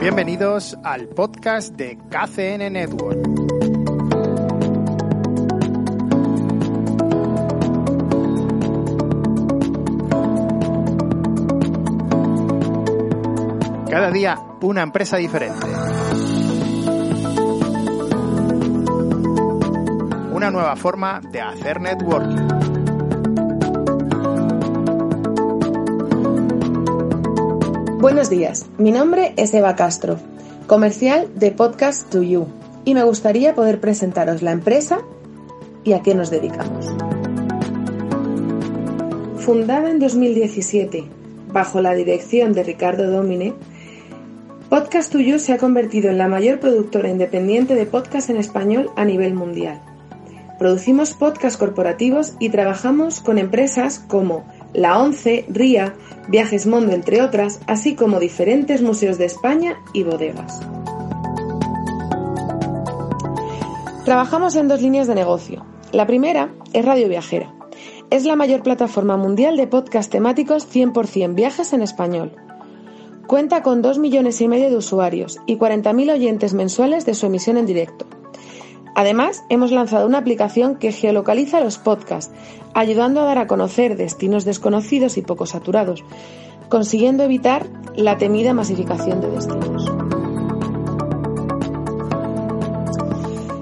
Bienvenidos al podcast de KCN Network. Cada día una empresa diferente. Una nueva forma de hacer networking. Buenos días, mi nombre es Eva Castro, comercial de Podcast to You, y me gustaría poder presentaros la empresa y a qué nos dedicamos. Fundada en 2017 bajo la dirección de Ricardo Domine, Podcast to You se ha convertido en la mayor productora independiente de podcast en español a nivel mundial. Producimos podcasts corporativos y trabajamos con empresas como la ONCE, RIA, Viajes Mondo, entre otras, así como diferentes museos de España y bodegas. Trabajamos en dos líneas de negocio. La primera es Radio Viajera. Es la mayor plataforma mundial de podcast temáticos 100% viajes en español. Cuenta con 2 millones y medio de usuarios y 40.000 oyentes mensuales de su emisión en directo. Además, hemos lanzado una aplicación que geolocaliza los podcasts, ayudando a dar a conocer destinos desconocidos y poco saturados, consiguiendo evitar la temida masificación de destinos.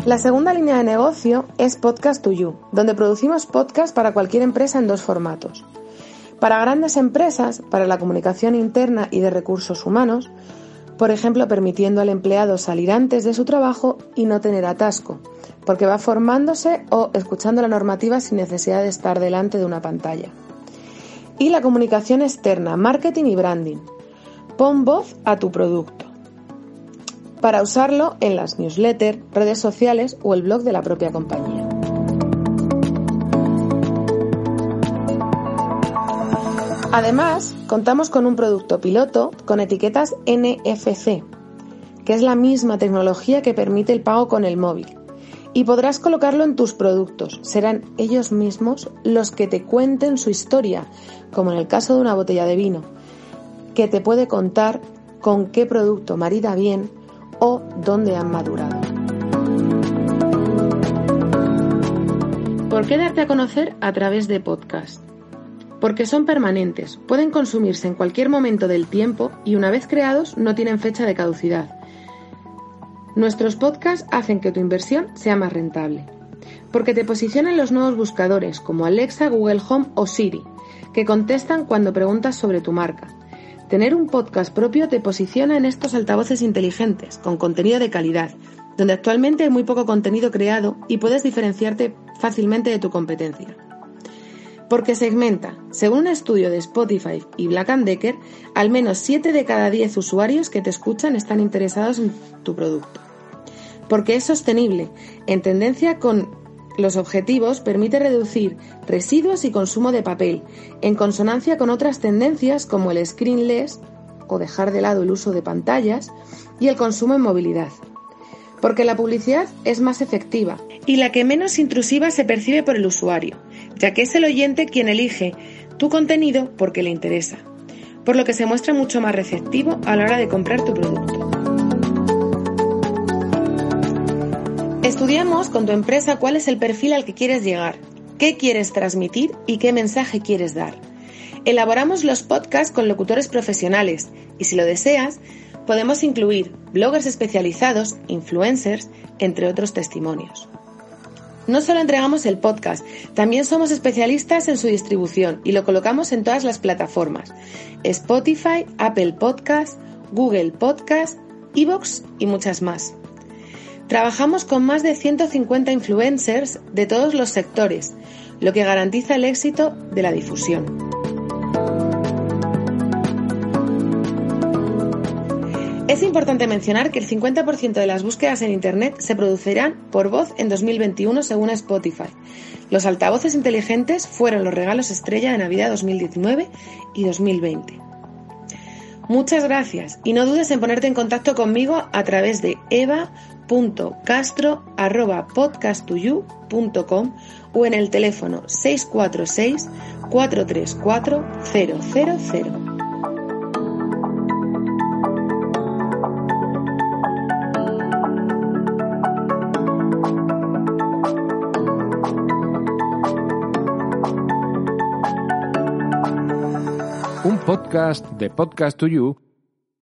La segunda línea de negocio es Podcast to You, donde producimos podcasts para cualquier empresa en dos formatos. Para grandes empresas, para la comunicación interna y de recursos humanos, por ejemplo, permitiendo al empleado salir antes de su trabajo y no tener atasco, porque va formándose o escuchando la normativa sin necesidad de estar delante de una pantalla. Y la comunicación externa, marketing y branding. Pon voz a tu producto. Para usarlo en las newsletters, redes sociales o el blog de la propia compañía. Además, contamos con un producto piloto con etiquetas NFC, que es la misma tecnología que permite el pago con el móvil. Y podrás colocarlo en tus productos. Serán ellos mismos los que te cuenten su historia, como en el caso de una botella de vino, que te puede contar con qué producto marida bien o dónde han madurado. ¿Por qué darte a conocer a través de podcast? Porque son permanentes, pueden consumirse en cualquier momento del tiempo y una vez creados no tienen fecha de caducidad. Nuestros podcasts hacen que tu inversión sea más rentable, porque te posicionan los nuevos buscadores como Alexa, Google Home o Siri, que contestan cuando preguntas sobre tu marca. Tener un podcast propio te posiciona en estos altavoces inteligentes, con contenido de calidad, donde actualmente hay muy poco contenido creado y puedes diferenciarte fácilmente de tu competencia porque segmenta. Según un estudio de Spotify y Black Decker, al menos 7 de cada 10 usuarios que te escuchan están interesados en tu producto. Porque es sostenible, en tendencia con los objetivos, permite reducir residuos y consumo de papel, en consonancia con otras tendencias como el screenless o dejar de lado el uso de pantallas y el consumo en movilidad. Porque la publicidad es más efectiva y la que menos intrusiva se percibe por el usuario ya que es el oyente quien elige tu contenido porque le interesa, por lo que se muestra mucho más receptivo a la hora de comprar tu producto. Estudiamos con tu empresa cuál es el perfil al que quieres llegar, qué quieres transmitir y qué mensaje quieres dar. Elaboramos los podcasts con locutores profesionales y si lo deseas, podemos incluir bloggers especializados, influencers, entre otros testimonios. No solo entregamos el podcast, también somos especialistas en su distribución y lo colocamos en todas las plataformas, Spotify, Apple Podcast Google Podcast, Evox y muchas más. Trabajamos con más de 150 influencers de todos los sectores, lo que garantiza el éxito de la difusión. Es importante mencionar que el 50% de las búsquedas en Internet se producirán por voz en 2021 según Spotify. Los altavoces inteligentes fueron los regalos estrella de Navidad 2019 y 2020. Muchas gracias y no dudes en ponerte en contacto conmigo a través de eva.castro.podcastuyu.com o en el teléfono 646 434 000. Un podcast de Podcast to You